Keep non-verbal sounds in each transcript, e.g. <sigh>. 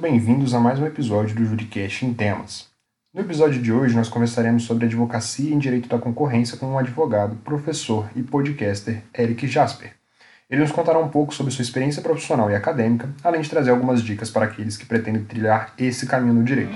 bem-vindos a mais um episódio do Juricast em Temas. No episódio de hoje, nós conversaremos sobre advocacia em direito da concorrência com o um advogado, professor e podcaster Eric Jasper. Ele nos contará um pouco sobre sua experiência profissional e acadêmica, além de trazer algumas dicas para aqueles que pretendem trilhar esse caminho no direito.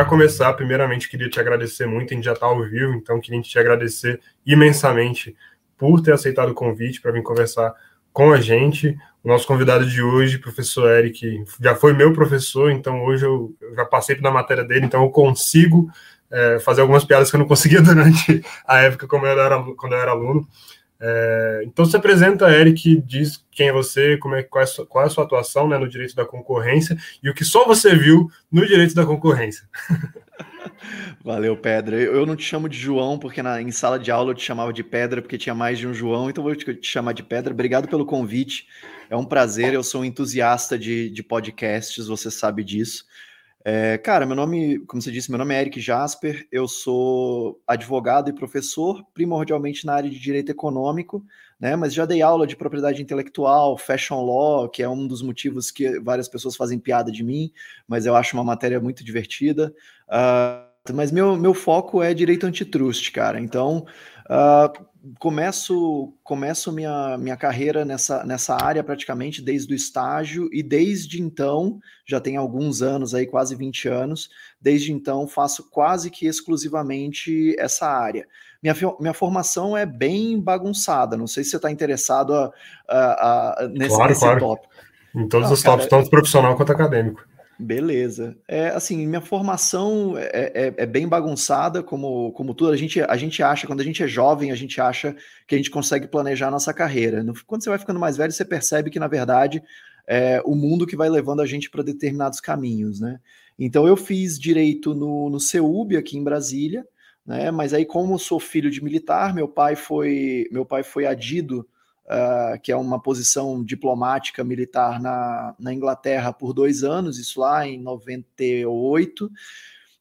Para começar, primeiramente queria te agradecer muito, a gente já está ao vivo, então queria te agradecer imensamente por ter aceitado o convite para vir conversar com a gente. O nosso convidado de hoje, professor Eric, já foi meu professor, então hoje eu, já passei pela matéria dele, então eu consigo é, fazer algumas piadas que eu não conseguia <laughs> durante a época eu era, quando eu era aluno. É, então se apresenta, Eric, diz quem é você, como é, qual, é sua, qual é a sua atuação né, no direito da concorrência e o que só você viu no direito da concorrência. <laughs> Valeu, Pedra. Eu não te chamo de João, porque na, em sala de aula eu te chamava de Pedra, porque tinha mais de um João, então vou te, te chamar de Pedra. Obrigado pelo convite. É um prazer, eu sou um entusiasta de, de podcasts, você sabe disso. É, cara, meu nome, como você disse, meu nome é Eric Jasper, eu sou advogado e professor, primordialmente na área de direito econômico, né? Mas já dei aula de propriedade intelectual, fashion law, que é um dos motivos que várias pessoas fazem piada de mim, mas eu acho uma matéria muito divertida. Uh, mas meu, meu foco é direito antitrust, cara. Então, uh, começo começo minha, minha carreira nessa, nessa área praticamente desde o estágio e desde então, já tem alguns anos aí, quase 20 anos, desde então faço quase que exclusivamente essa área. Minha, minha formação é bem bagunçada, não sei se você está interessado a, a, a, nesse, claro, nesse claro. tópico. Em todos não, os tópicos, tanto profissional quanto acadêmico. Beleza. É, assim, minha formação é, é, é, bem bagunçada, como, como tudo. A gente, a gente acha, quando a gente é jovem, a gente acha que a gente consegue planejar a nossa carreira. Quando você vai ficando mais velho, você percebe que, na verdade, é o mundo que vai levando a gente para determinados caminhos, né? Então, eu fiz direito no, no CEUB, aqui em Brasília, né? Mas aí, como sou filho de militar, meu pai foi, meu pai foi adido uh, que é uma posição diplomática militar na, na Inglaterra por dois anos, isso lá em 98.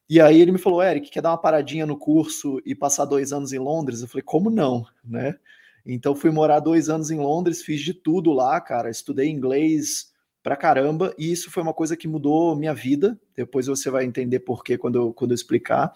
E aí ele me falou, Eric, quer dar uma paradinha no curso e passar dois anos em Londres? Eu falei, como não, né? Então fui morar dois anos em Londres, fiz de tudo lá, cara, estudei inglês pra caramba, e isso foi uma coisa que mudou minha vida. Depois você vai entender por quê quando eu, quando eu explicar.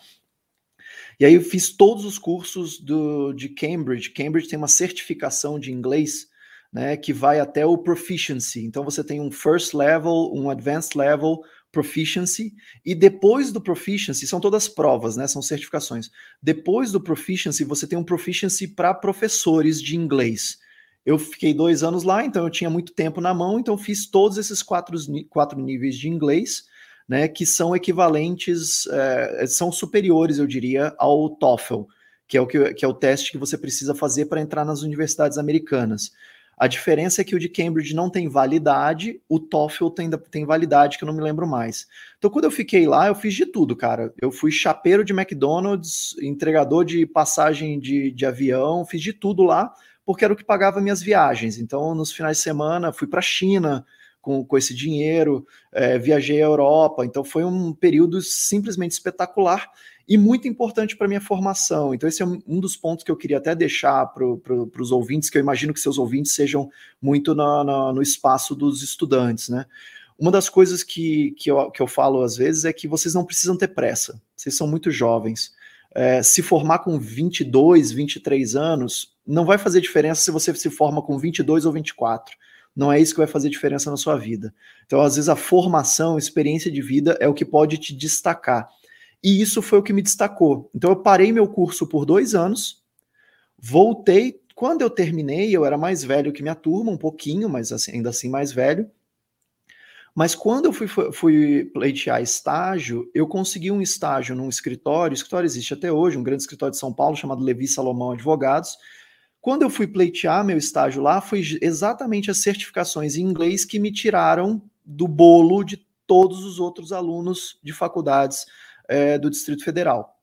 E aí eu fiz todos os cursos do, de Cambridge. Cambridge tem uma certificação de inglês né, que vai até o proficiency. Então você tem um first level, um advanced level, proficiency, e depois do proficiency, são todas provas, né? São certificações. Depois do proficiency, você tem um proficiency para professores de inglês. Eu fiquei dois anos lá, então eu tinha muito tempo na mão, então fiz todos esses quatro, quatro níveis de inglês né, que são equivalentes, é, são superiores, eu diria, ao TOEFL, que é o, que, que é o teste que você precisa fazer para entrar nas universidades americanas. A diferença é que o de Cambridge não tem validade, o TOEFL tem, tem validade, que eu não me lembro mais. Então, quando eu fiquei lá, eu fiz de tudo, cara. Eu fui chapeiro de McDonald's, entregador de passagem de, de avião, fiz de tudo lá, porque era o que pagava minhas viagens. Então, nos finais de semana, fui para a China, com, com esse dinheiro, é, viajei à Europa, então foi um período simplesmente espetacular e muito importante para minha formação. Então, esse é um dos pontos que eu queria até deixar para pro, os ouvintes, que eu imagino que seus ouvintes sejam muito na, na, no espaço dos estudantes, né? Uma das coisas que, que, eu, que eu falo às vezes é que vocês não precisam ter pressa, vocês são muito jovens. É, se formar com 22, 23 anos, não vai fazer diferença se você se forma com 22 ou 24 não é isso que vai fazer diferença na sua vida. Então, às vezes, a formação, a experiência de vida é o que pode te destacar. E isso foi o que me destacou. Então, eu parei meu curso por dois anos, voltei. Quando eu terminei, eu era mais velho que minha turma, um pouquinho, mas assim, ainda assim mais velho. Mas quando eu fui, fui pleitear estágio, eu consegui um estágio num escritório, o escritório existe até hoje, um grande escritório de São Paulo chamado Levi Salomão Advogados, quando eu fui pleitear meu estágio lá, foi exatamente as certificações em inglês que me tiraram do bolo de todos os outros alunos de faculdades é, do Distrito Federal.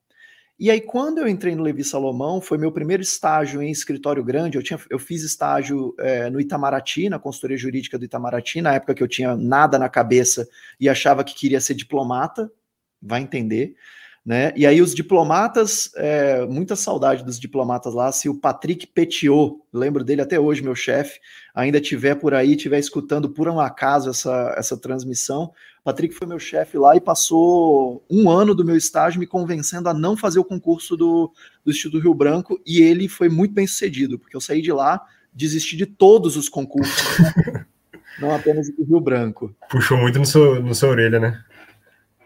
E aí, quando eu entrei no Levi Salomão, foi meu primeiro estágio em escritório grande. Eu, tinha, eu fiz estágio é, no Itamaraty, na consultoria jurídica do Itamaraty, na época que eu tinha nada na cabeça e achava que queria ser diplomata, vai entender. Né? E aí os diplomatas, é, muita saudade dos diplomatas lá, se o Patrick Petiot, lembro dele até hoje, meu chefe, ainda tiver por aí, tiver escutando por um acaso essa, essa transmissão, Patrick foi meu chefe lá e passou um ano do meu estágio me convencendo a não fazer o concurso do, do Instituto Rio Branco, e ele foi muito bem sucedido, porque eu saí de lá, desisti de todos os concursos, <laughs> não apenas do Rio Branco. Puxou muito no seu, no seu orelha, né?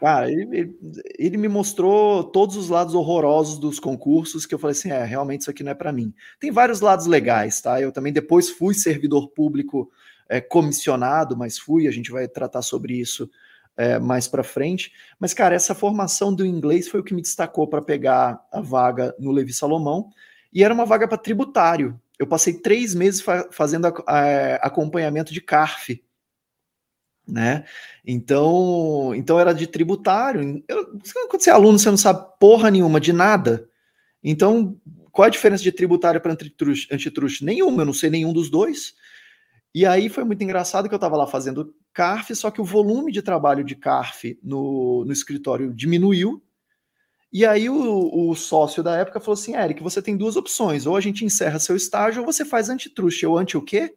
Cara, ele, ele, me mostrou todos os lados horrorosos dos concursos que eu falei assim, é, realmente isso aqui não é para mim. Tem vários lados legais, tá? Eu também depois fui servidor público é, comissionado, mas fui, a gente vai tratar sobre isso é, mais para frente. Mas, cara, essa formação do inglês foi o que me destacou para pegar a vaga no Levi Salomão, e era uma vaga para tributário. Eu passei três meses fa fazendo a, a, acompanhamento de CARF, né? Então, então era de tributário. Eu, quando você é aluno, você não sabe porra nenhuma de nada. Então, qual a diferença de tributário para antitruste? Nenhuma, eu não sei nenhum dos dois. E aí foi muito engraçado que eu estava lá fazendo CARF, só que o volume de trabalho de CARF no, no escritório diminuiu. E aí o, o, sócio da época falou assim, Eric, você tem duas opções, ou a gente encerra seu estágio ou você faz antitruste. Eu, anti o quê?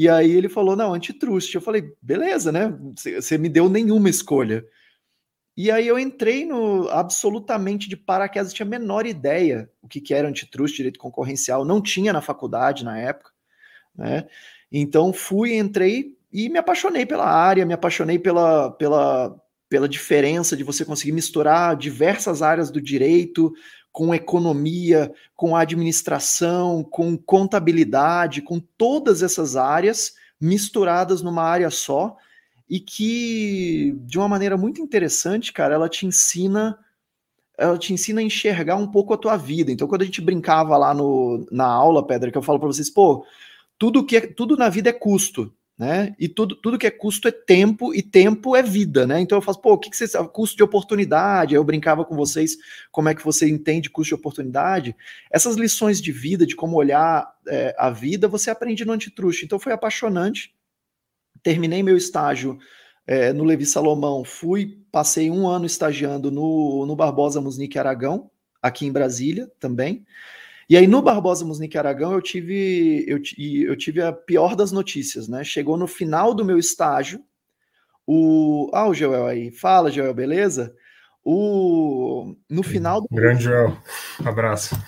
E aí ele falou, não, antitrust. Eu falei, beleza, né? Você me deu nenhuma escolha. E aí eu entrei no absolutamente de paraquedas, tinha a menor ideia o que, que era antitrust, direito concorrencial, não tinha na faculdade na época, né? Então fui, entrei e me apaixonei pela área, me apaixonei pela, pela, pela diferença de você conseguir misturar diversas áreas do direito, com economia, com administração, com contabilidade, com todas essas áreas misturadas numa área só e que de uma maneira muito interessante, cara, ela te ensina ela te ensina a enxergar um pouco a tua vida. Então, quando a gente brincava lá no, na aula, Pedra, que eu falo para vocês, pô, tudo que é, tudo na vida é custo né? E tudo, tudo que é custo é tempo e tempo é vida, né? Então eu faço, pô, o que, que você custo de oportunidade? Eu brincava com vocês como é que você entende custo de oportunidade. Essas lições de vida, de como olhar é, a vida, você aprende no Antitruste. Então foi apaixonante. Terminei meu estágio é, no Levi Salomão, fui, passei um ano estagiando no, no Barbosa Musnique Aragão, aqui em Brasília também. E aí no Barbosa Musnique Aragão eu tive, eu, eu tive a pior das notícias, né? Chegou no final do meu estágio, o... Ah, o Joel aí. Fala, Joel, beleza? O... No final... Do... Grande Joel, abraço.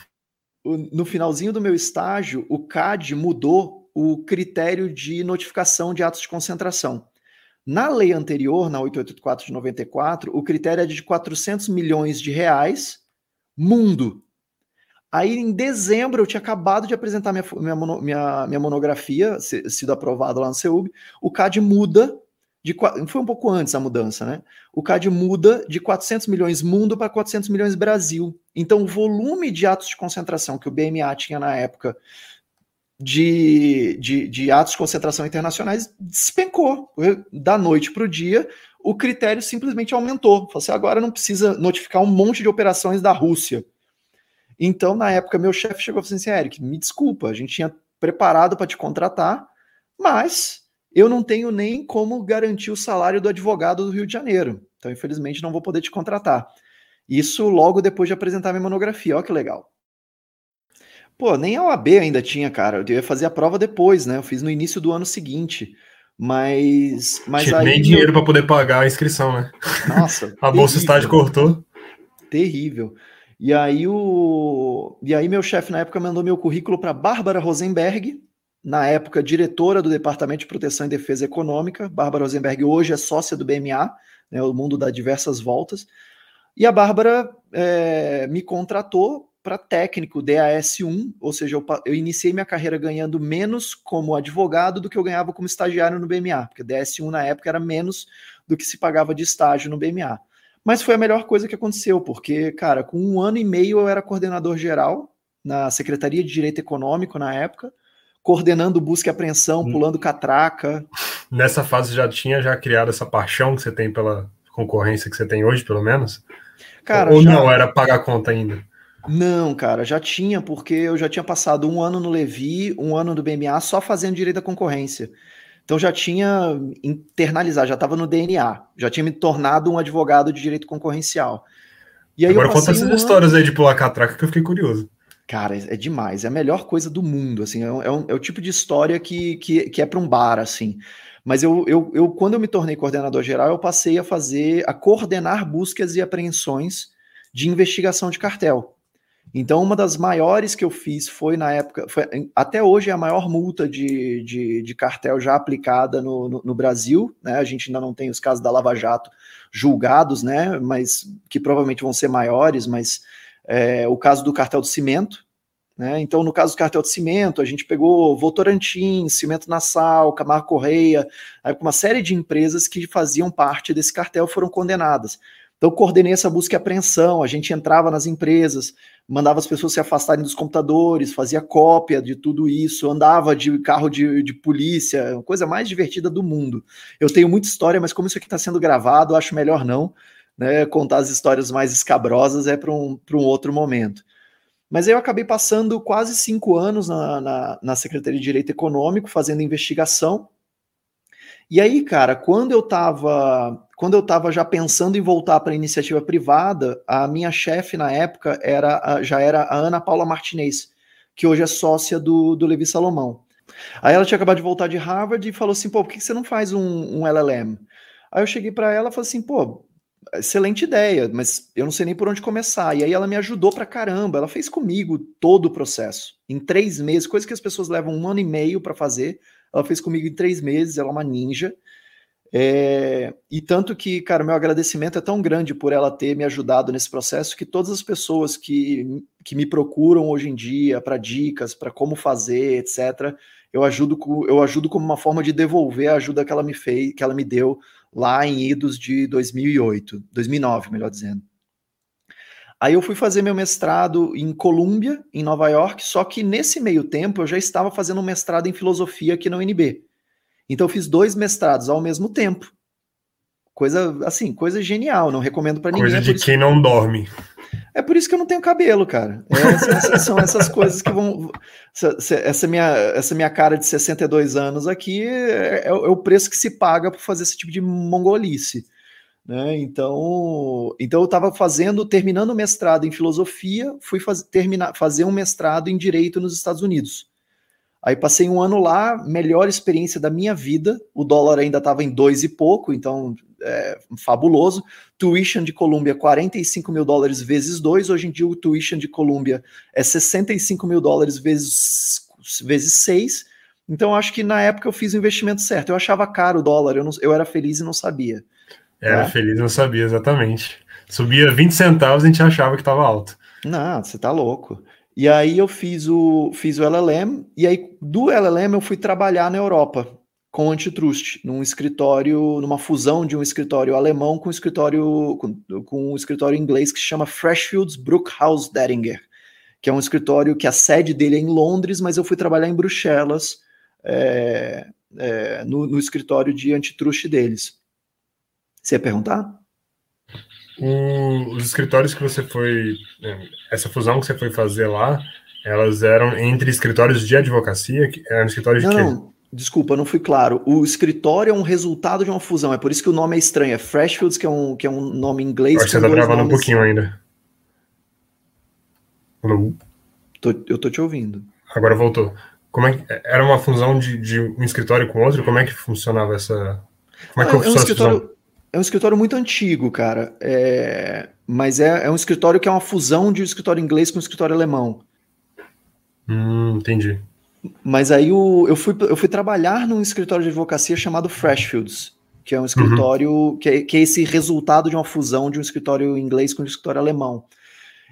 O... No finalzinho do meu estágio, o CAD mudou o critério de notificação de atos de concentração. Na lei anterior, na 884 de 94, o critério é de 400 milhões de reais mundo. Aí, em dezembro, eu tinha acabado de apresentar minha, minha, minha, minha monografia, sido aprovado lá no CEUB. O CAD muda, de, foi um pouco antes a mudança, né? O CAD muda de 400 milhões mundo para 400 milhões Brasil. Então, o volume de atos de concentração que o BMA tinha na época de, de, de atos de concentração internacionais despencou. Da noite para o dia, o critério simplesmente aumentou. Falei assim, agora não precisa notificar um monte de operações da Rússia então, na época, meu chefe chegou e falou assim: Eric, me desculpa, a gente tinha preparado para te contratar, mas eu não tenho nem como garantir o salário do advogado do Rio de Janeiro. Então, infelizmente, não vou poder te contratar. Isso logo depois de apresentar minha monografia. Olha que legal. Pô, nem a OAB ainda tinha, cara. Eu ia fazer a prova depois, né? Eu fiz no início do ano seguinte. Mas. mas Tinha aí, nem dinheiro para poder pagar a inscrição, né? Nossa. <laughs> a bolsa estágio cortou. Terrível. E aí, o... e aí meu chefe na época mandou meu currículo para Bárbara Rosenberg, na época diretora do Departamento de Proteção e Defesa Econômica. Bárbara Rosenberg hoje é sócia do BMA, né, o mundo dá diversas voltas. E a Bárbara é, me contratou para técnico DAS1, ou seja, eu, eu, iniciei minha carreira ganhando menos como advogado do que eu ganhava como estagiário no BMA, porque DAS1 na época era menos do que se pagava de estágio no BMA. Mas foi a melhor coisa que aconteceu, porque, cara, com um ano e meio eu era coordenador geral na Secretaria de Direito Econômico na época, coordenando busca e apreensão, hum. pulando catraca. Nessa fase já tinha já criado essa paixão que você tem pela concorrência que você tem hoje, pelo menos? Cara, Ou já... não, era pagar conta ainda? Não, cara, já tinha, porque eu já tinha passado um ano no Levi, um ano no BMA, só fazendo direito da concorrência. Então já tinha internalizado, já estava no DNA, já tinha me tornado um advogado de direito concorrencial. E aí Agora conta essas um histórias aí de pular catraca que eu fiquei curioso. Cara, é demais, é a melhor coisa do mundo, assim, é, um, é, um, é o tipo de história que, que, que é para um bar, assim. Mas eu, eu, eu, quando eu me tornei coordenador geral, eu passei a fazer, a coordenar buscas e apreensões de investigação de cartel. Então, uma das maiores que eu fiz foi na época, foi, até hoje é a maior multa de, de, de cartel já aplicada no, no, no, Brasil, né? A gente ainda não tem os casos da Lava Jato julgados, né? Mas que provavelmente vão ser maiores, mas é, o caso do cartel do cimento, né? Então, no caso do cartel do cimento, a gente pegou Votorantim, Cimento Nassau, Camargo Correia, uma série de empresas que faziam parte desse cartel foram condenadas. Então, coordenei essa busca e apreensão, a gente entrava nas empresas, mandava as pessoas se afastarem dos computadores, fazia cópia de tudo isso, andava de carro de, de polícia, a coisa mais divertida do mundo. Eu tenho muita história, mas como isso aqui está sendo gravado, acho melhor não. Né, contar as histórias mais escabrosas é para um, um outro momento. Mas eu acabei passando quase cinco anos na, na, na Secretaria de Direito Econômico, fazendo investigação. E aí, cara, quando eu estava quando eu estava já pensando em voltar para a iniciativa privada, a minha chefe na época era já era a Ana Paula Martinez, que hoje é sócia do, do Levi Salomão. Aí ela tinha acabado de voltar de Harvard e falou assim: pô, por que você não faz um, um LLM? Aí eu cheguei para ela e falei assim: pô, excelente ideia, mas eu não sei nem por onde começar. E aí ela me ajudou pra caramba, ela fez comigo todo o processo. Em três meses, coisa que as pessoas levam um ano e meio para fazer, ela fez comigo em três meses, ela é uma ninja. É, e tanto que, cara, meu agradecimento é tão grande por ela ter me ajudado nesse processo que todas as pessoas que, que me procuram hoje em dia para dicas, para como fazer, etc., eu ajudo, eu ajudo como uma forma de devolver a ajuda que ela me fez, que ela me deu lá em idos de 2008, 2009, melhor dizendo. Aí eu fui fazer meu mestrado em Colômbia, em Nova York, só que nesse meio tempo eu já estava fazendo um mestrado em filosofia aqui na UNB. Então eu fiz dois mestrados ao mesmo tempo. Coisa assim, coisa genial, não recomendo para ninguém. Coisa de quem não dorme. É por isso que eu não tenho cabelo, cara. É, são essas coisas que vão. Essa minha, essa minha cara de 62 anos aqui é, é, o preço que se paga por fazer esse tipo de mongolice. Né? Então, então eu estava fazendo, terminando o mestrado em filosofia, fui faz, terminar, fazer um mestrado em direito nos Estados Unidos. Aí passei um ano lá, melhor experiência da minha vida. O dólar ainda estava em dois e pouco, então é, fabuloso. Tuition de Colômbia, 45 mil dólares vezes dois. Hoje em dia o tuition de Colômbia é 65 mil dólares vezes, vezes seis. Então acho que na época eu fiz o investimento certo. Eu achava caro o dólar, eu, não, eu era feliz e não sabia. Era tá? feliz e não sabia, exatamente. Subia 20 centavos e a gente achava que estava alto. Não, você tá louco. E aí eu fiz o, fiz o LLM, e aí do LLM eu fui trabalhar na Europa com antitrust, num escritório, numa fusão de um escritório alemão com um escritório com, com um escritório inglês que se chama Freshfields Brookhouse Dedinger, que é um escritório que a sede dele é em Londres, mas eu fui trabalhar em Bruxelas é, é, no, no escritório de antitrust deles. Você ia perguntar? O, os escritórios que você foi, né, essa fusão que você foi fazer lá, elas eram entre escritórios de advocacia, eram escritórios de não, quê? Não, desculpa, não fui claro. O escritório é um resultado de uma fusão, é por isso que o nome é estranho. É Freshfields, que é um, que é um nome em inglês. Acho que você tá travando nomes... um pouquinho ainda. Alô? Tô, eu tô te ouvindo. Agora voltou. Como é que, era uma fusão de, de um escritório com outro? Como é que funcionava essa. Como é que ah, é um escritório, é um escritório muito antigo, cara. É... Mas é, é, um escritório que é uma fusão de um escritório inglês com um escritório alemão. Hum, entendi. Mas aí o, eu, fui, eu fui trabalhar num escritório de advocacia chamado Freshfields, que é um escritório uhum. que, é, que é esse resultado de uma fusão de um escritório inglês com um escritório alemão.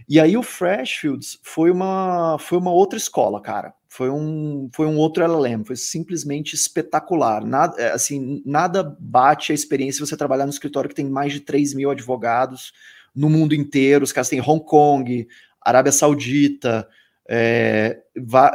E aí o Freshfields foi uma, foi uma outra escola, cara foi um, foi um outro LLM, foi simplesmente espetacular. Nada, é, assim, nada bate a experiência você trabalhar no escritório que tem mais de 3 mil advogados no mundo inteiro. Os caras têm Hong Kong, Arábia Saudita, é,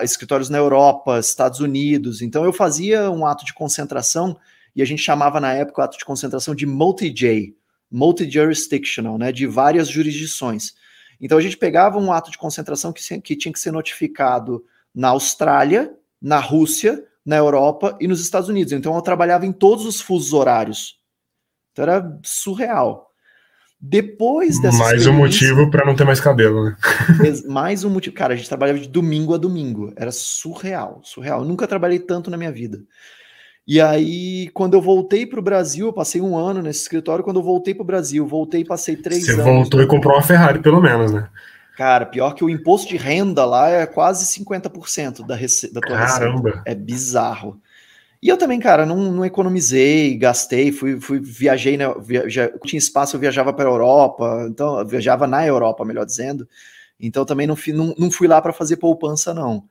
escritórios na Europa, Estados Unidos. Então eu fazia um ato de concentração e a gente chamava na época o ato de concentração de multi-J, multi-jurisdictional, né, de várias jurisdições. Então a gente pegava um ato de concentração que, que tinha que ser notificado na Austrália, na Rússia, na Europa e nos Estados Unidos. Então eu trabalhava em todos os fusos horários. Então era surreal. Depois dessa Mais um motivo para não ter mais cabelo, né? <laughs> mais um motivo. Cara, a gente trabalhava de domingo a domingo. Era surreal, surreal. Eu nunca trabalhei tanto na minha vida. E aí, quando eu voltei para o Brasil, eu passei um ano nesse escritório. Quando eu voltei para o Brasil, voltei e passei três Você anos. Você voltou e comprou uma Ferrari, pelo menos, né? Cara, pior que o imposto de renda lá é quase 50% da, rece... da tua Caramba. receita. É bizarro. E eu também, cara, não, não economizei, gastei, fui, fui viajei, né, tinha espaço, eu viajava para a Europa, então eu viajava na Europa, melhor dizendo. Então também não fui, não, não fui lá para fazer poupança, não.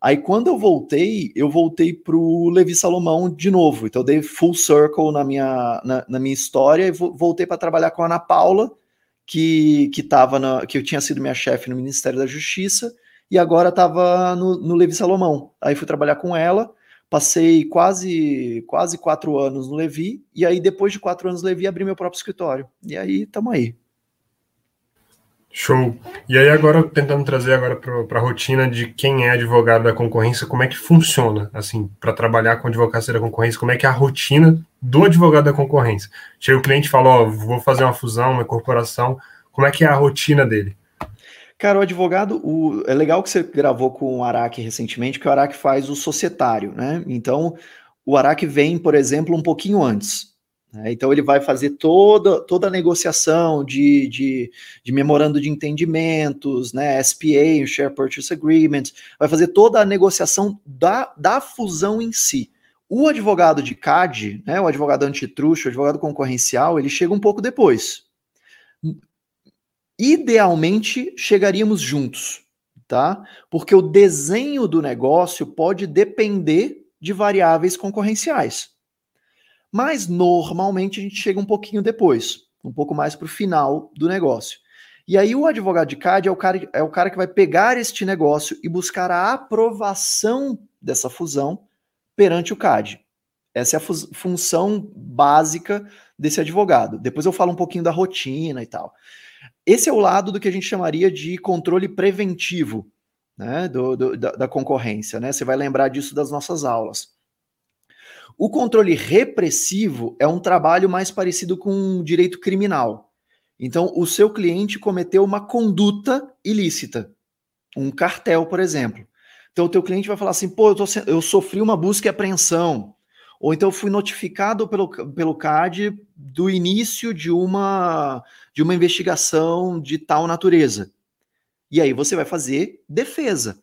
Aí quando eu voltei, eu voltei pro Levi Salomão de novo. Então eu dei full circle na minha, na, na minha história e voltei para trabalhar com a Ana Paula, que, que, tava na, que eu tinha sido minha chefe no Ministério da Justiça, e agora estava no, no Levi Salomão. Aí fui trabalhar com ela, passei quase quase quatro anos no Levi, e aí depois de quatro anos no Levi, abri meu próprio escritório. E aí estamos aí. Show. E aí agora tentando trazer agora para a rotina de quem é advogado da concorrência, como é que funciona assim para trabalhar com advocacia da concorrência? Como é que é a rotina do advogado da concorrência? Chega o cliente e fala, ó, vou fazer uma fusão, uma corporação, como é que é a rotina dele? Cara, o advogado, o... é legal que você gravou com o Araque recentemente, que o Araque faz o societário, né? Então, o Araque vem, por exemplo, um pouquinho antes. Né? Então ele vai fazer toda, toda a negociação de, de, de memorando de entendimentos, né, SPA, Share Purchase Agreement, vai fazer toda a negociação da, da fusão em si. O advogado de CAD, né, o advogado antitruste, o advogado concorrencial, ele chega um pouco depois. Idealmente, chegaríamos juntos, tá? Porque o desenho do negócio pode depender de variáveis concorrenciais. Mas normalmente a gente chega um pouquinho depois, um pouco mais para o final do negócio. E aí o advogado de CAD é o, cara, é o cara que vai pegar este negócio e buscar a aprovação dessa fusão perante o CAD. Essa é a função básica desse advogado. Depois eu falo um pouquinho da rotina e tal. Esse é o lado do que a gente chamaria de controle preventivo né, do, do da, da, concorrência. Né? Você vai lembrar disso das nossas aulas. O controle repressivo é um trabalho mais parecido com direito criminal. Então, o seu cliente cometeu uma conduta ilícita, um cartel, por exemplo. Então, o teu cliente vai falar assim: pô, eu, tô, eu sofri uma busca e apreensão. Ou então, fui notificado pelo, pelo CAD do início de uma, de uma investigação de tal natureza. E aí você vai fazer defesa.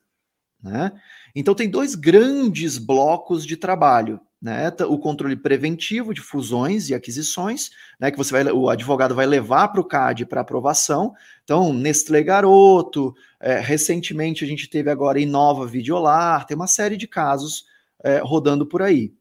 Né? Então, tem dois grandes blocos de trabalho né, o controle preventivo de fusões e aquisições, né, que você vai, o advogado vai levar para o CAD para aprovação. Então, Nestlé Garoto, é, recentemente a gente teve agora Inova Videolar, tem uma série de casos é, rodando por aí.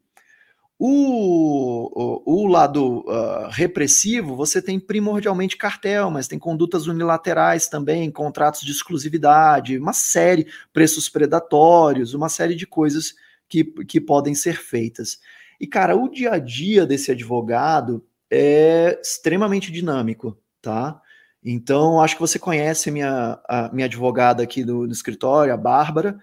O, o, o lado uh, repressivo, você tem primordialmente cartel, mas tem condutas unilaterais também, contratos de exclusividade, uma série, preços predatórios, uma série de coisas que, que podem ser feitas. E, cara, o dia a dia desse advogado é extremamente dinâmico, tá? Então, acho que você conhece a minha, a minha advogada aqui do, do escritório, a Bárbara.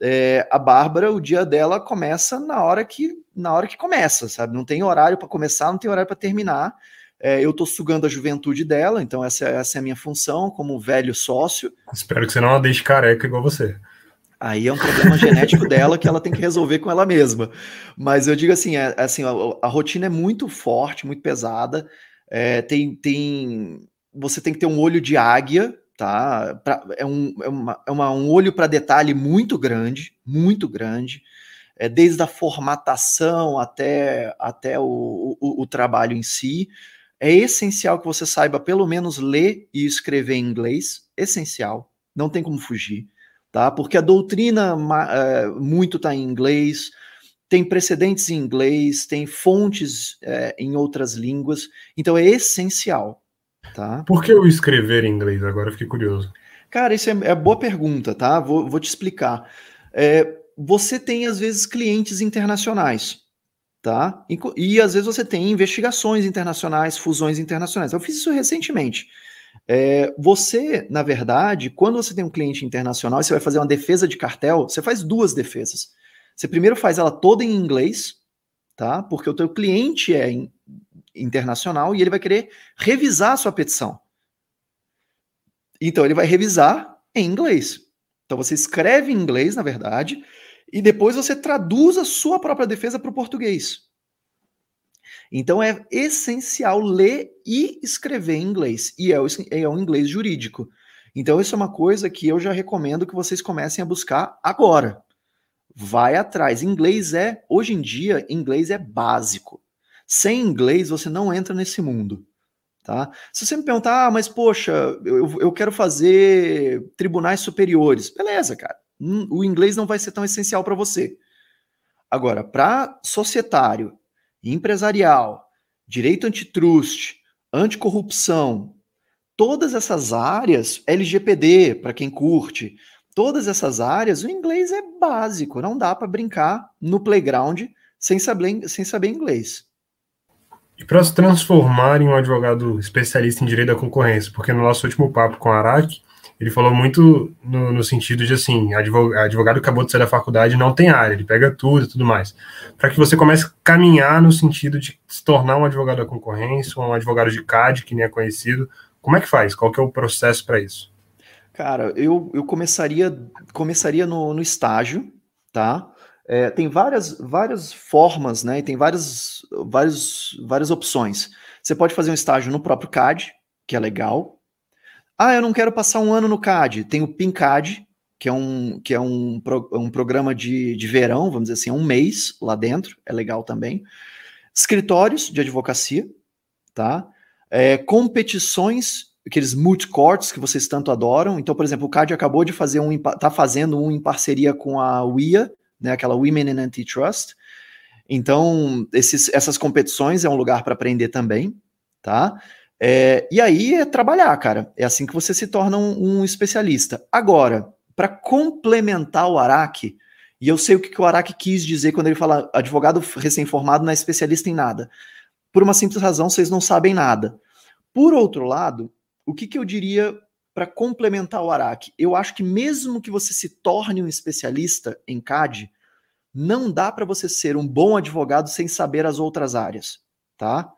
É, a Bárbara, o dia dela começa na hora que na hora que começa, sabe? Não tem horário para começar, não tem horário para terminar. É, eu estou sugando a juventude dela, então essa, essa é a minha função como velho sócio. Espero que você não a deixe careca igual você. Aí é um problema genético dela que ela tem que resolver com ela mesma. Mas eu digo assim, é, assim a, a, rotina é muito forte, muito pesada. É, tem, tem, você tem que ter um olho de águia, tá? Pra, é, um, é, uma, é uma, um olho para detalhe muito grande, muito grande. É, desde a formatação até, até o, o, o trabalho em si. É essencial que você saiba pelo menos ler e escrever em inglês. Essencial. Não tem como fugir tá? Porque a doutrina uh, muito está em inglês, tem precedentes em inglês, tem fontes uh, em outras línguas, então é essencial, tá? Por que eu escrever em inglês? Agora fiquei curioso. Cara, isso é, é boa pergunta, tá? Vou, vou te explicar. É, você tem, às vezes, clientes internacionais, tá? E, e, às vezes você tem investigações internacionais, fusões internacionais. Eu fiz isso recentemente. É, você, na verdade, quando você tem um cliente internacional e você vai fazer uma defesa de cartel, você faz duas defesas. Você primeiro faz ela toda em inglês, tá? Porque o teu cliente é internacional e ele vai querer revisar a sua petição. Então ele vai revisar em inglês. Então você escreve em inglês, na verdade, e depois você traduz a sua própria defesa para o português. Então é essencial ler e escrever em inglês, e é o, é o inglês jurídico. Então isso é uma coisa que eu já recomendo que vocês comecem a buscar agora. Vai atrás. Inglês é, hoje em dia, inglês é básico. Sem inglês você não entra nesse mundo. Tá? Se você me perguntar, ah, mas poxa, eu, eu quero fazer tribunais superiores, beleza, cara. O inglês não vai ser tão essencial para você. Agora, para societário, empresarial, direito antitrust, anticorrupção, todas essas áreas, LGPD, para quem curte, todas essas áreas, o inglês é básico, não dá para brincar no playground sem saber, sem saber inglês. E para se transformar em um advogado especialista em direito da concorrência, porque no nosso último papo com a Araque, ele falou muito no, no, sentido de assim, advogado, advogado acabou de sair da faculdade não tem área, ele pega tudo e tudo mais. Para que você comece a caminhar no sentido de se tornar um advogado da concorrência, um advogado de CAD, que nem é conhecido, como é que faz? Qual que é o processo para isso? Cara, eu, eu começaria, começaria no, no estágio, tá? É, tem várias, várias formas, né? E tem várias, várias, várias opções. Você pode fazer um estágio no próprio CAD, que é legal. Ah, eu não quero passar um ano no CAD. Tem o PINCAD, que é um, que é um, um programa de, de verão, vamos dizer assim, um mês lá dentro, é legal também. Escritórios de advocacia, tá? É, competições, aqueles multi-courts que vocês tanto adoram. Então, por exemplo, o CAD acabou de fazer um, tá fazendo um em parceria com a WIA, né, aquela Women in Antitrust. Então, esses, essas competições é um lugar para aprender também, tá? É, e aí é trabalhar, cara. É assim que você se torna um, um especialista. Agora, para complementar o Araque, e eu sei o que, que o Araque quis dizer quando ele fala advogado recém-formado não é especialista em nada. Por uma simples razão, vocês não sabem nada. Por outro lado, o que, que eu diria para complementar o Araque, eu acho que mesmo que você se torne um especialista em CAD, não dá para você ser um bom advogado sem saber as outras áreas, tá?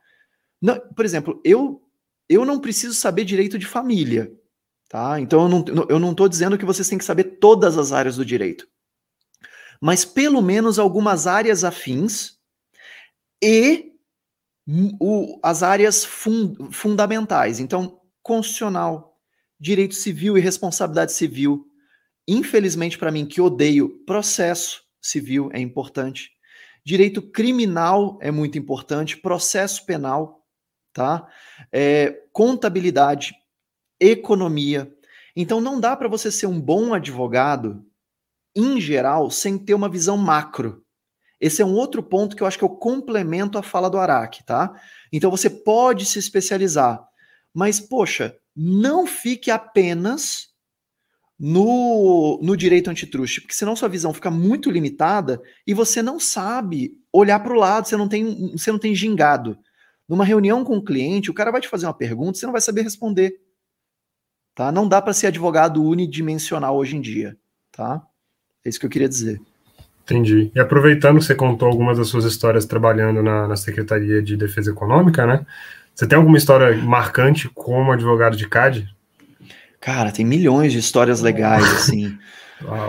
Não, por exemplo, eu eu não preciso saber direito de família, tá? Então eu não, eu não estou dizendo que vocês têm que saber todas as áreas do direito, mas pelo menos algumas áreas afins e o, as áreas fun, fundamentais. Então, constitucional, direito civil e responsabilidade civil. Infelizmente, para mim, que odeio, processo civil é importante. Direito criminal é muito importante, processo penal, tá? É, contabilidade, economia. Então, não dá para você ser um bom advogado, em geral, sem ter uma visão macro. Esse é um outro ponto que eu acho que eu complemento a fala do Araque, tá? Então, você pode se especializar, mas, poxa, não fique apenas no, no direito antitruste, porque senão sua visão fica muito limitada e você não sabe olhar para o lado, você não tem você não tem gingado. Numa reunião com o um cliente, o cara vai te fazer uma pergunta, você não vai saber responder. Tá? Não dá para ser advogado unidimensional hoje em dia, tá? É isso que eu queria dizer. Entendi. E aproveitando que você contou algumas das suas histórias trabalhando na, na Secretaria de Defesa Econômica, né? Você tem alguma história marcante como advogado de CAD? Cara, tem milhões de histórias legais, <laughs> assim.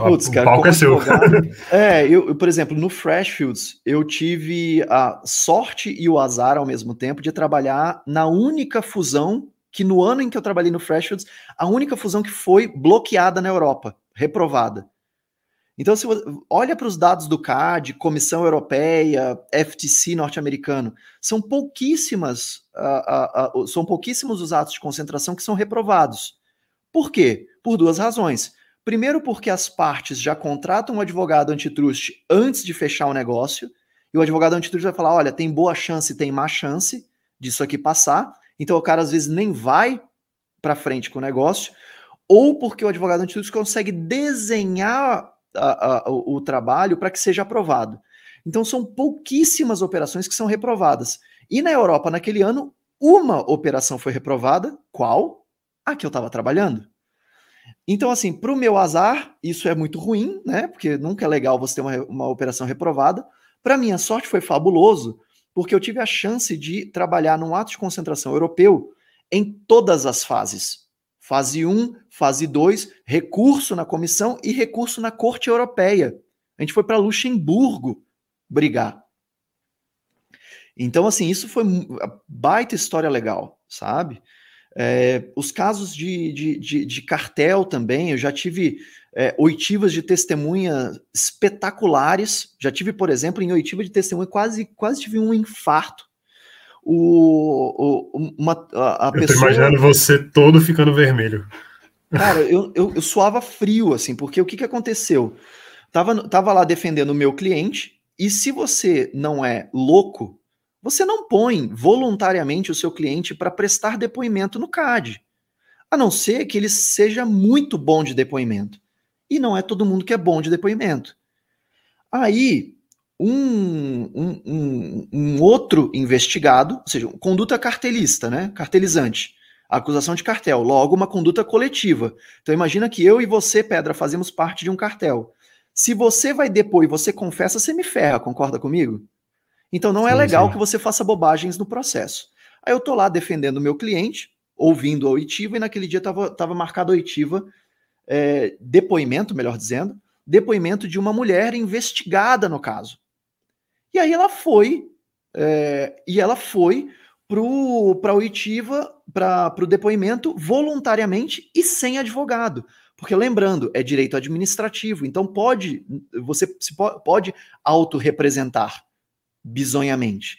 Putz, cara, o palco é seu. <laughs> é, eu, eu, por exemplo, no Freshfields, eu tive a sorte e o azar ao mesmo tempo de trabalhar na única fusão que no ano em que eu trabalhei no Freshfields, a única fusão que foi bloqueada na Europa, reprovada. Então, se você olha para os dados do CAD, Comissão Europeia, FTC norte-americano, são pouquíssimas, uh, uh, uh, são pouquíssimos os atos de concentração que são reprovados. Por quê? Por duas razões. Primeiro, porque as partes já contratam um advogado antitrust antes de fechar o negócio, e o advogado antitrust vai falar: olha, tem boa chance, tem má chance disso aqui passar, então o cara às vezes nem vai para frente com o negócio, ou porque o advogado antitrust consegue desenhar a, a, o, trabalho para que seja aprovado. Então são pouquíssimas operações que são reprovadas. E na Europa, naquele ano, uma operação foi reprovada. Qual? A que eu estava trabalhando. Então, assim, para o meu azar, isso é muito ruim, né? Porque nunca é legal você ter uma, uma operação reprovada. Para minha sorte, foi fabuloso, porque eu tive a chance de trabalhar num ato de concentração europeu em todas as fases. Fase 1, fase 2, recurso na comissão e recurso na Corte Europeia. A gente foi para Luxemburgo brigar. Então, assim, isso foi baita história legal, sabe? É, os casos de, de, de, de, cartel também, eu já tive é, oitivas de testemunha espetaculares. Já tive, por exemplo, em oitiva de testemunha, quase, quase tive um infarto. O, o, uma, a, a eu pessoa... tô imaginando você todo ficando vermelho. Cara, eu, eu, eu suava frio, assim, porque o que, que aconteceu? Tava, tava lá defendendo o meu cliente, e se você não é louco, você não põe voluntariamente o seu cliente para prestar depoimento no CAD, a não ser que ele seja muito bom de depoimento. E não é todo mundo que é bom de depoimento. Aí, um, um, um, um outro investigado, ou seja, conduta cartelista, né? Cartelizante. Acusação de cartel, logo uma conduta coletiva. Então imagina que eu e você, Pedra, fazemos parte de um cartel. Se você vai depor e você confessa, você me ferra, concorda comigo? Então não é sim, legal sim. que você faça bobagens no processo. Aí eu tô lá defendendo o meu cliente, ouvindo a oitiva, e naquele dia tava, tava marcada a oitiva, é, depoimento, melhor dizendo, depoimento de uma mulher investigada no caso. E aí ela foi, é, e ela foi para a oitiva, para o depoimento voluntariamente e sem advogado. Porque lembrando, é direito administrativo, então pode você se pode, pode autorrepresentar bizonhamente.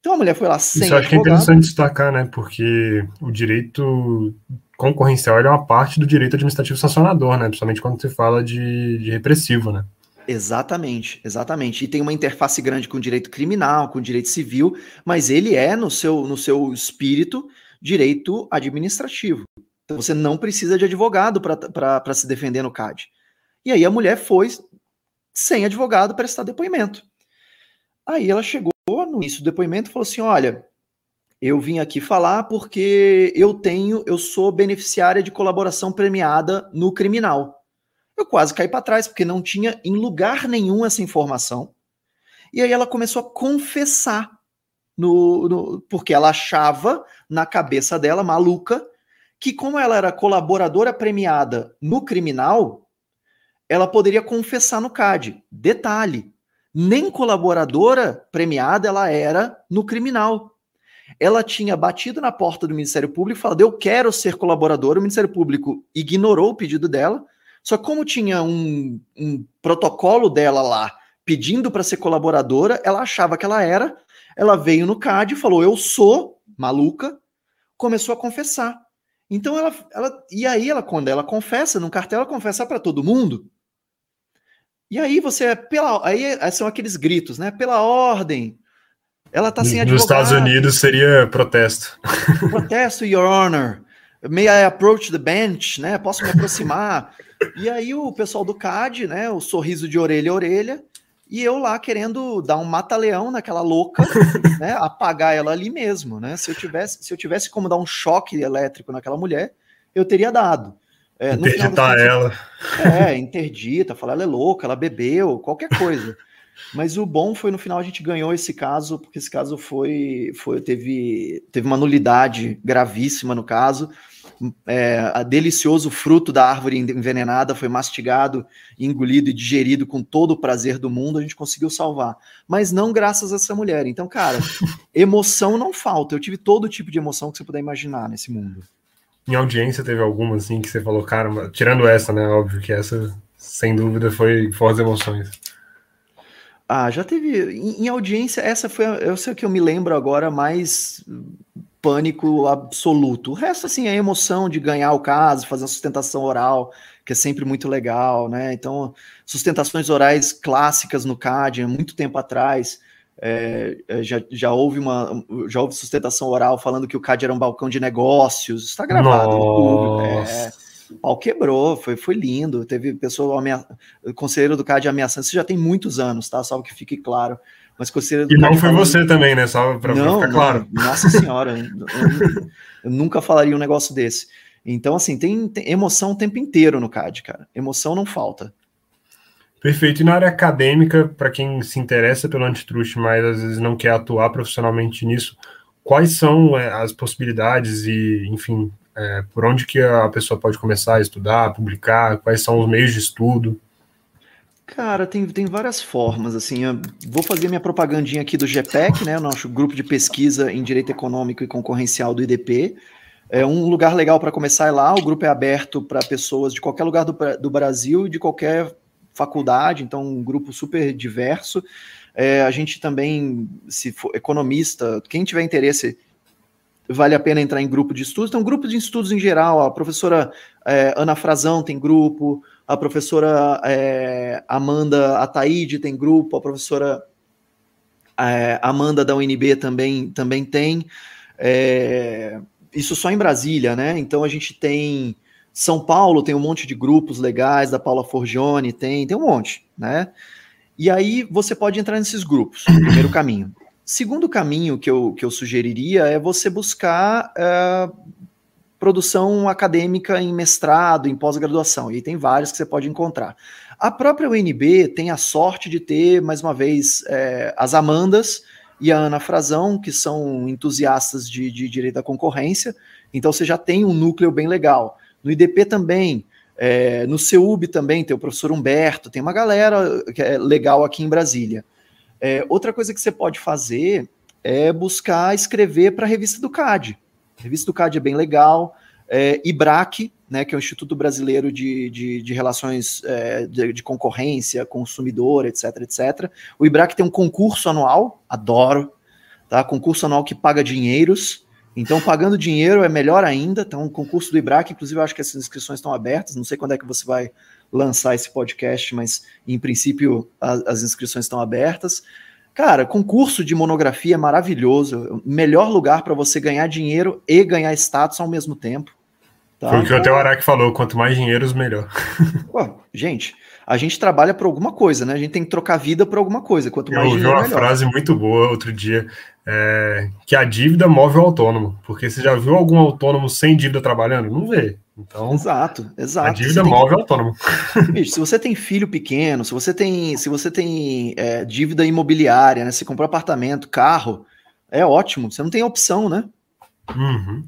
Então a mulher foi lá sem Isso eu acho que é interessante destacar, né? Porque o direito concorrencial é uma parte do direito administrativo sancionador, né? Principalmente quando se fala de, de repressivo, né? Exatamente, exatamente. E tem uma interface grande com o direito criminal, com o direito civil, mas ele é, no seu, no seu espírito, direito administrativo. Então você não precisa de advogado para se defender no CAD. E aí a mulher foi sem advogado prestar depoimento. Aí ela chegou no início do depoimento e falou assim: olha, eu vim aqui falar porque eu tenho, eu sou beneficiária de colaboração premiada no criminal. Eu quase caí para trás porque não tinha em lugar nenhum essa informação. E aí ela começou a confessar no, no, porque ela achava na cabeça dela maluca que como ela era colaboradora premiada no criminal, ela poderia confessar no CAD. Detalhe, nem colaboradora premiada ela era no criminal. Ela tinha batido na porta do Ministério Público e falado: Eu quero ser colaboradora. O Ministério Público ignorou o pedido dela. Só que, como tinha um, um protocolo dela lá pedindo para ser colaboradora, ela achava que ela era. Ela veio no CAD e falou: Eu sou maluca. Começou a confessar. Então ela, ela e aí ela quando ela confessa no cartel ela confessa para todo mundo. E aí você, pela, aí são aqueles gritos, né? Pela ordem. Ela tá sem advogado. Nos Estados Unidos seria protesto. <laughs> Protesto, Your Honor. May I approach the bench, né? Posso me aproximar? e aí o pessoal do CAD, né? O sorriso de orelha a orelha. E eu lá querendo dar um mata-leão naquela louca, <laughs> né? Apagar ela ali mesmo, né? Se eu tivesse, se eu tivesse como dar um choque elétrico naquela mulher, eu teria dado. É, Interditar ela. É, interdita, falar ela é louca, ela bebeu, qualquer coisa. Mas o bom foi no final a gente ganhou esse caso, porque esse caso foi, foi teve, teve uma nulidade gravíssima no caso. É, a delicioso fruto da árvore envenenada foi mastigado, engolido e digerido com todo o prazer do mundo, a gente conseguiu salvar. Mas não graças a essa mulher. Então, cara, <laughs> emoção não falta. Eu tive todo tipo de emoção que você puder imaginar nesse mundo. Em audiência teve alguma assim que você falou, cara, tirando essa, né? Óbvio que essa, sem dúvida, foi fortes emoções. Ah, já teve. Em, em, audiência, essa foi. Eu sei que eu me lembro agora mais pânico absoluto. O resto, assim, é a emoção de ganhar o caso, fazer a sustentação oral, que é sempre muito legal, né? Então, sustentações orais clássicas no CAD, muito tempo atrás. É, é, já, já houve uma já houve sustentação oral falando que o CAD era um balcão de negócios. Está gravado Nossa. no Google. É, o pau quebrou, foi, foi lindo. Teve pessoa amea... conselheiro do CAD ameaçando. Isso já tem muitos anos, tá? Só que fique claro. Mas conselheiro do e não foi falando... você também, né? Só para ficar claro. Não, nossa senhora, eu, eu, nunca falaria um negócio desse. Então, assim, tem, tem emoção o tempo inteiro no CAD, cara. Emoção não falta. Perfeito. E na área acadêmica, para quem se interessa pelo antitruste, mas às vezes não quer atuar profissionalmente nisso, quais são é, as possibilidades e, enfim, é, por onde que a pessoa pode começar a estudar, publicar, quais são os meios de estudo? Cara, tem, tem várias formas, assim, vou fazer minha propagandinha aqui do GPEC, né, nosso grupo de pesquisa em Direito Econômico e Concorrencial do IDP, é um lugar legal para começar é lá, o grupo é aberto para pessoas de qualquer lugar do, do Brasil e de qualquer faculdade, então um grupo super diverso. É, a gente também, se for economista, quem tiver interesse, vale a pena entrar em grupo de estudos. Então, grupo de estudos em geral, a professora é, Ana Frazão tem grupo, a professora é, Amanda Ataíde tem grupo, a professora é, Amanda da UNB também, também tem. É, isso só em Brasília, né? Então a gente tem são Paulo tem um monte de grupos legais, da Paula Forgione tem, tem um monte, né? E aí você pode entrar nesses grupos, primeiro caminho. Segundo caminho que eu, que eu sugeriria é você buscar uh, produção acadêmica em mestrado, em pós-graduação, e tem vários que você pode encontrar. A própria UNB tem a sorte de ter, mais uma vez, é, as Amandas e a Ana Frazão, que são entusiastas de, de direito da concorrência, então você já tem um núcleo bem legal. No IDP também, é, no CEUB também tem o professor Humberto, tem uma galera é legal aqui em Brasília. É, outra coisa que você pode fazer é buscar escrever para a revista do CAD. A revista do CAD é bem legal. É, IBRAC, né, que é o Instituto Brasileiro de, de, de Relações é, de, de, Concorrência, Consumidor, etc, etc. O IBRAC tem um concurso anual, adoro, tá? Concurso anual que paga dinheiros. Então, pagando dinheiro é melhor ainda. Então, o concurso do IBRAC, inclusive, eu acho que essas inscrições estão abertas. Não sei quando é que você vai lançar esse podcast, mas em princípio a, as inscrições estão abertas. Cara, concurso de monografia é maravilhoso. Melhor lugar para você ganhar dinheiro e ganhar status ao mesmo tempo. Tá? Foi o que até o Araque falou: quanto mais dinheiro, melhor. Pô, gente, a gente trabalha por alguma coisa, né? A gente tem que trocar vida por alguma coisa. Quanto mais Eu dinheiro. Eu vi uma frase muito boa outro dia é, que a dívida move o autônomo. Porque você já viu algum autônomo sem dívida trabalhando? Não vê. Então, exato, exato. A dívida move que... o autônomo. <laughs> Bicho, se você tem filho pequeno, se você tem, se você tem é, dívida imobiliária, né? Se comprou apartamento, carro, é ótimo. Você não tem opção, né? Uhum.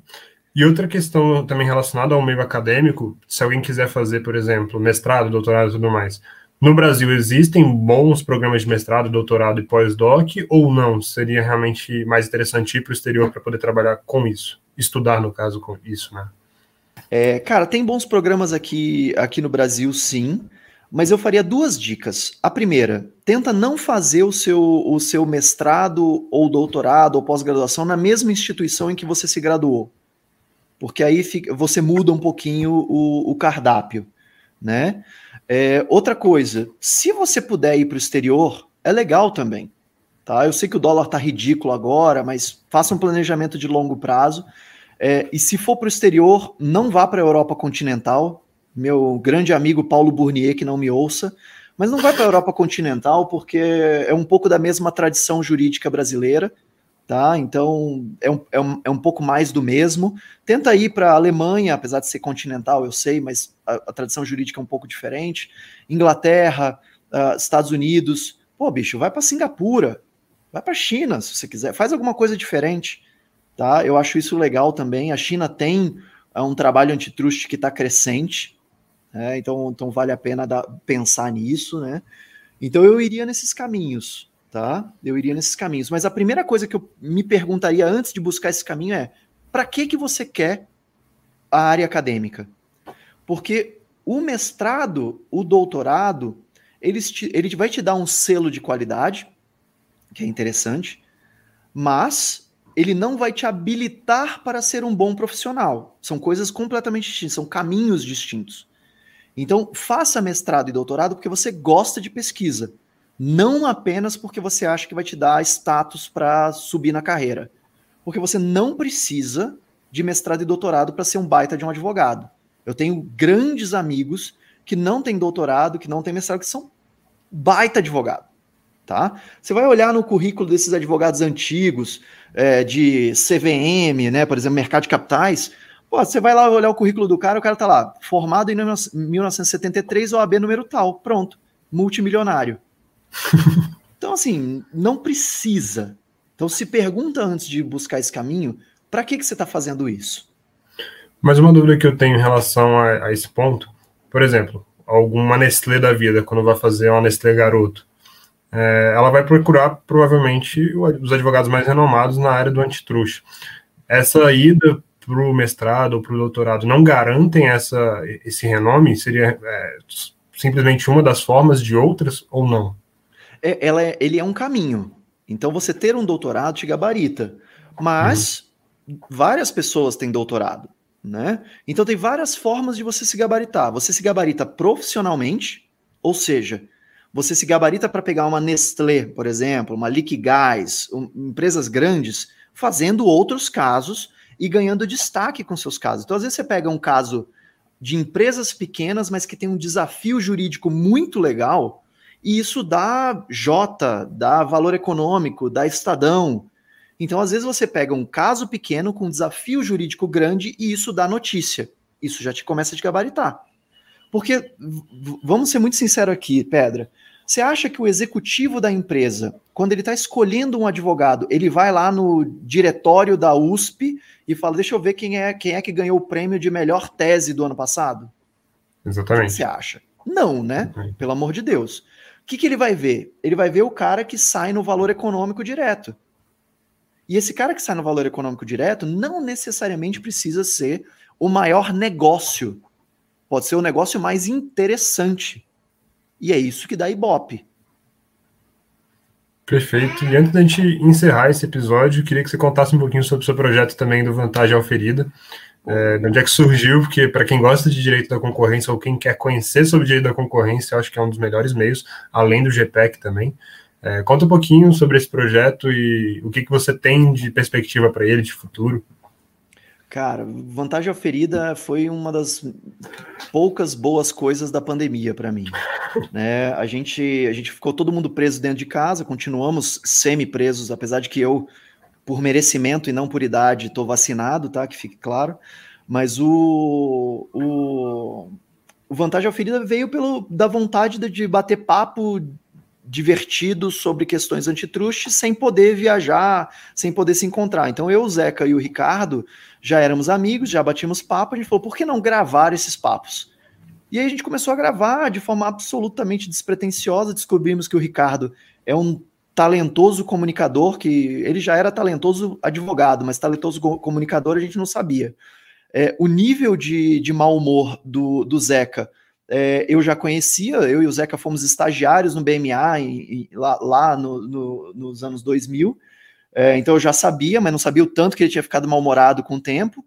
E outra questão também relacionada ao meio acadêmico, se alguém quiser fazer, por exemplo, mestrado, doutorado e tudo mais, no Brasil, existem bons programas de mestrado, doutorado e pós-doc, ou não? Seria realmente mais interessante ir para o exterior para poder trabalhar com isso? Estudar, no caso, com isso, né? É, cara, tem bons programas aqui, aqui no Brasil, sim, mas eu faria duas dicas. A primeira, tenta não fazer o seu, o seu mestrado ou doutorado ou pós-graduação na mesma instituição em que você se graduou. Porque aí fica, você muda um pouquinho o, o cardápio, né? É, outra coisa, se você puder ir para o exterior, é legal também. Tá? Eu sei que o dólar está ridículo agora, mas faça um planejamento de longo prazo. É, e se for para o exterior, não vá para a Europa continental. Meu grande amigo Paulo Bournier, que não me ouça, mas não vai para a Europa continental porque é um pouco da mesma tradição jurídica brasileira tá? Então é um, é um, é um pouco mais do mesmo. Tenta ir para a Alemanha, apesar de ser continental, eu sei, mas a, a tradição jurídica é um pouco diferente. Inglaterra, uh, Estados Unidos, pô, bicho, vai para Singapura, vai para China, se você quiser, faz alguma coisa diferente, tá? Eu acho isso legal também. A China tem uh, um trabalho antitruste que está crescente, né? então, então vale a pena pensar nisso, né? Então eu iria nesses caminhos tá? Eu iria nesses caminhos. Mas a primeira coisa que eu me perguntaria antes de buscar esse caminho é: para que que você quer a área acadêmica? Porque o mestrado, o doutorado, ele, te, ele vai te dar um selo de qualidade, que é interessante, mas ele não vai te habilitar para ser um bom profissional. São coisas completamente distintas, são caminhos distintos. Então, faça mestrado e doutorado porque você gosta de pesquisa não apenas porque você acha que vai te dar status para subir na carreira. Porque você não precisa de mestrado e doutorado para ser um baita de um advogado. Eu tenho grandes amigos que não têm doutorado, que não têm mestrado, que são baita advogado. Tá? Você vai olhar no currículo desses advogados antigos, é, de CVM, né, por exemplo, mercado de capitais. Pô, você vai lá olhar o currículo do cara, o cara tá lá, formado em 1973, OAB número tal, pronto multimilionário. <laughs> então, assim, não precisa. Então, se pergunta antes de buscar esse caminho, para que, que você está fazendo isso? Mas uma dúvida que eu tenho em relação a, a esse ponto, por exemplo, alguma Nestlé da vida, quando vai fazer uma Nestlé Garoto, é, ela vai procurar provavelmente os advogados mais renomados na área do antitruste. Essa ida para o mestrado ou para o doutorado não garantem essa, esse renome? Seria é, simplesmente uma das formas de outras ou não? É, ela é, ele é um caminho. Então, você ter um doutorado te gabarita. Mas várias pessoas têm doutorado. Né? Então, tem várias formas de você se gabaritar. Você se gabarita profissionalmente, ou seja, você se gabarita para pegar uma Nestlé, por exemplo, uma Liquigás, um, empresas grandes, fazendo outros casos e ganhando destaque com seus casos. Então, às vezes, você pega um caso de empresas pequenas, mas que tem um desafio jurídico muito legal, e isso dá J, dá valor econômico, dá Estadão. Então, às vezes, você pega um caso pequeno com um desafio jurídico grande e isso dá notícia. Isso já te começa a te gabaritar. Porque, vamos ser muito sinceros aqui, Pedra. Você acha que o executivo da empresa, quando ele está escolhendo um advogado, ele vai lá no diretório da USP e fala: Deixa eu ver quem é, quem é que ganhou o prêmio de melhor tese do ano passado? Exatamente. O que você acha? Não, né? Pelo amor de Deus. O que, que ele vai ver? Ele vai ver o cara que sai no valor econômico direto. E esse cara que sai no valor econômico direto não necessariamente precisa ser o maior negócio. Pode ser o negócio mais interessante. E é isso que dá Ibope. Perfeito. E antes da gente encerrar esse episódio, queria que você contasse um pouquinho sobre o seu projeto também do Vantagem Alferida. É, de onde é que surgiu? Porque para quem gosta de direito da concorrência ou quem quer conhecer sobre direito da concorrência, eu acho que é um dos melhores meios, além do GPEC também. É, conta um pouquinho sobre esse projeto e o que, que você tem de perspectiva para ele de futuro. Cara, vantagem oferida foi uma das poucas boas coisas da pandemia para mim. Né? A, gente, a gente ficou todo mundo preso dentro de casa, continuamos semi-presos, apesar de que eu, por merecimento e não por idade, estou vacinado, tá? Que fique claro. Mas o, o, o vantagem oferida veio pelo, da vontade de, de bater papo divertido sobre questões antitruste sem poder viajar, sem poder se encontrar. Então eu, o Zeca e o Ricardo já éramos amigos, já batíamos papo, a gente falou, por que não gravar esses papos? E aí a gente começou a gravar de forma absolutamente despretensiosa, descobrimos que o Ricardo é um talentoso comunicador, que ele já era talentoso advogado, mas talentoso comunicador a gente não sabia. É, o nível de, de mau humor do, do Zeca é, eu já conhecia, eu e o Zeca fomos estagiários no BMA em, em, lá, lá no, no, nos anos 2000, é, então eu já sabia, mas não sabia o tanto que ele tinha ficado mal-humorado com o tempo.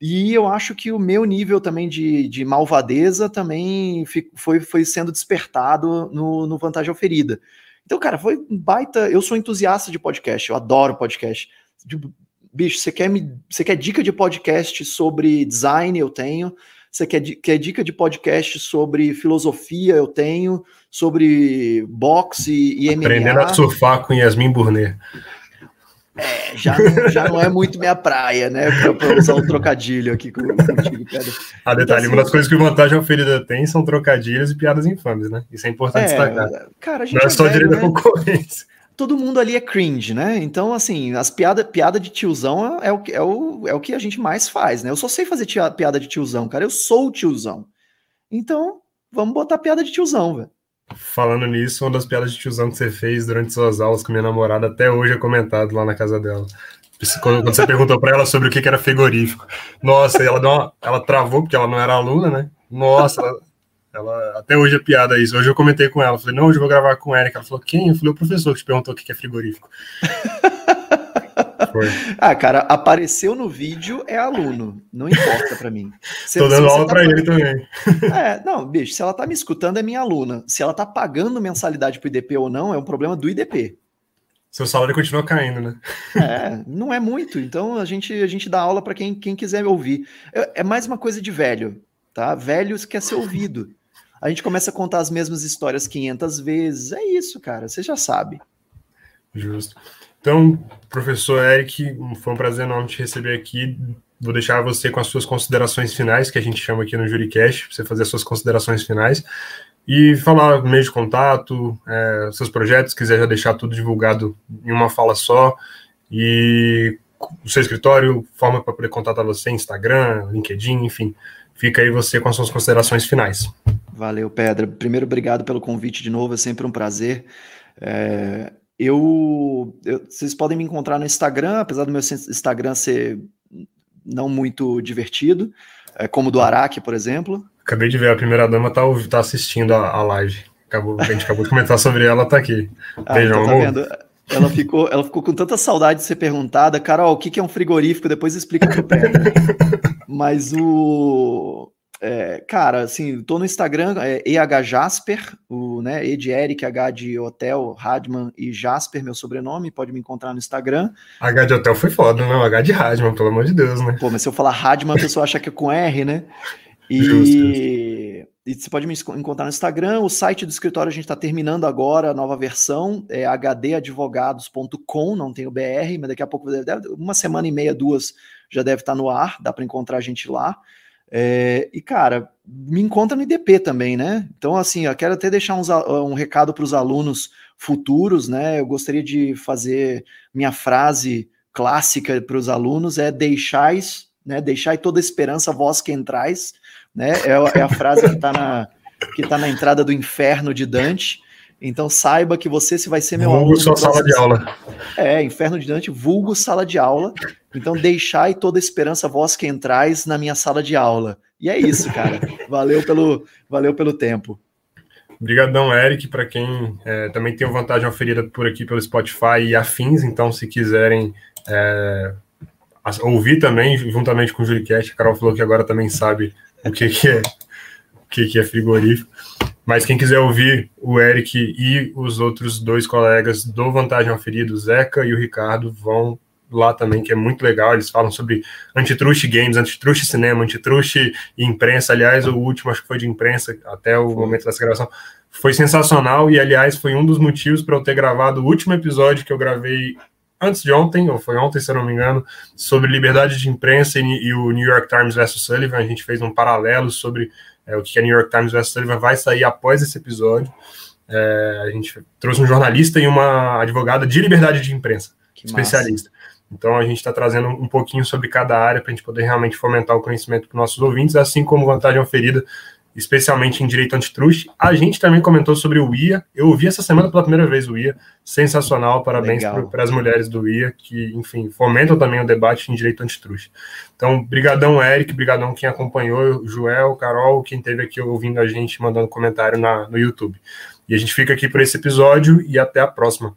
E eu acho que o meu nível também de, de malvadeza também foi, foi sendo despertado no, no Vantagem Oferida. Então, cara, foi um baita. Eu sou entusiasta de podcast, eu adoro podcast. Tipo, bicho, você quer, me, você quer dica de podcast sobre design? Eu tenho. Você quer, quer dica de podcast sobre filosofia? Eu tenho. Sobre boxe e MMA. Aprendendo a surfar com Yasmin Burnet. É, já não, já não é muito minha praia, né? Para usar um trocadilho aqui contigo, Pedro. Ah, detalhe, então, uma das coisas que o Vantagem Oferida tem são trocadilhos e piadas infames, né? Isso é importante é, destacar. Cara, a gente não é, é só velho, direito né? da concorrência. Todo mundo ali é cringe, né? Então, assim, as piadas piada de tiozão é o, é, o, é o que a gente mais faz, né? Eu só sei fazer tia, piada de tiozão, cara. Eu sou o tiozão. Então, vamos botar piada de tiozão, velho. Falando nisso, uma das piadas de tiozão que você fez durante suas aulas com minha namorada até hoje é comentado lá na casa dela. Quando, você perguntou para ela sobre o que era frigorífico. Nossa, ela, uma, ela travou porque ela não era aluna, né? Nossa, ela, ela, até hoje é piada isso. Hoje eu comentei com ela. Falei, não, hoje eu vou gravar com ela. Ela falou, quem? Eu falei, o professor que te perguntou o que é frigorífico. Foi. <laughs> Ah, cara, apareceu no vídeo é aluno, não importa para mim. <laughs> Se, Tô dando aula tá para ele também. <laughs> É, não, bicho, se ela tá me escutando é minha aluna. Se ela tá pagando mensalidade pro IDP ou não, é um problema do IDP. Seu salário continua caindo, né? É, não é muito. Então a gente, a gente dá aula para quem, quem quiser ouvir. É, é, mais uma coisa de velho, tá? Velhos quer ser ouvido. A gente começa a contar as mesmas histórias 500 vezes. É isso, cara. Você já sabe. Justo. Então, professor Eric, foi um prazer enorme te receber aqui. Vou deixar você com as suas considerações finais, que a gente chama aqui no JuriCast, para você fazer as suas considerações finais. e falar meio de contato, é, seus projetos, quiser já deixar tudo divulgado em uma fala só, e o seu escritório, forma para poder contatar você, Instagram, LinkedIn, enfim. Fica aí você com as suas considerações finais. Valeu, Pedra. Primeiro, obrigado pelo convite de novo, é sempre um prazer. É, eu, eu, vocês podem me encontrar no Instagram, apesar do meu Instagram ser não muito divertido, é, como do Araque, por exemplo. Acabei de ver, a primeira dama tá, tá assistindo a, a live. Acabou, a gente acabou de comentar sobre ela, tá aqui. <laughs> Ah, Beijão, então tá? Ela ficou, ela ficou com tanta saudade de ser perguntada, Carol, o que, é um frigorífico? Depois explica pro Pedro. <laughs> Mas o. É, cara, assim, tô no Instagram, é ehjasper, o, né, E de Eric, H de Hotel, Radman e Jasper, meu sobrenome, pode me encontrar no Instagram. H de Hotel foi foda, não, H de Radman, pelo amor de Deus, né? Pô, mas se eu falar Radman, a pessoa acha que é com R, né? E, Justo. e você pode me encontrar no Instagram. O site do escritório a gente está terminando agora a nova versão, é hdadvogados.com, não tem o BR, mas daqui a pouco, deve, uma semana e meia, duas, já deve estar tá no ar, dá para encontrar a gente lá. É, e, cara, me encontra no IDP também, né? Então, assim, eu quero até deixar uns, um recado para os alunos futuros, né? Eu gostaria de fazer minha frase clássica para os alunos: é deixais, né? Deixai toda esperança, vós que entrais né? É, é a frase que está na, que tá na entrada do inferno de Dante. Então saiba que você se vai ser meu vulgo aluno. Vulgo sua sala de aula. É, inferno de Dante, vulgo sala de aula. Então deixai toda esperança vós que entrais na minha sala de aula. E é isso, cara. <laughs> Valeu pelo, valeu pelo tempo. Obrigadão, Eric, para quem é, também tem vantagem oferida por aqui pelo Spotify e afins, então se quiserem é, ouvir também, juntamente com o Juricast, a Carol falou que agora também sabe o que, que é que, que é frigorífico. Mas quem quiser ouvir o Eric e os outros dois colegas do Vantagem Oferida, o Zeca e o Ricardo, vão lá também, que é muito legal. Eles falam sobre antitruste games, antitruste cinema, antitruste e imprensa. Aliás, o último acho que foi de imprensa até o momento dessa gravação. Foi sensacional e, aliás, foi um dos motivos para eu ter gravado o último episódio que eu gravei antes de ontem, ou foi ontem, se eu não me engano, sobre liberdade de imprensa e, e o New York Times versus Sullivan. A gente fez um paralelo sobre é, o que a New York Times versus Sullivan vai sair após esse episódio. É, a gente trouxe um jornalista e uma advogada de liberdade de imprensa, que especialista. Massa. Então a gente está trazendo um pouquinho sobre cada área para a gente poder realmente fomentar o conhecimento para os nossos ouvintes, assim como vantagem oferida especialmente em direito antitruste. A gente também comentou sobre o IA. Eu ouvi essa semana pela primeira vez o IA. Sensacional, parabéns para as mulheres do IA, que, enfim, fomentam também o debate em direito antitruste. Então, brigadão, Eric, brigadão quem acompanhou, Joel, Carol, quem esteve aqui ouvindo a gente, mandando comentário na, no YouTube. E a gente fica aqui por esse episódio e até a próxima.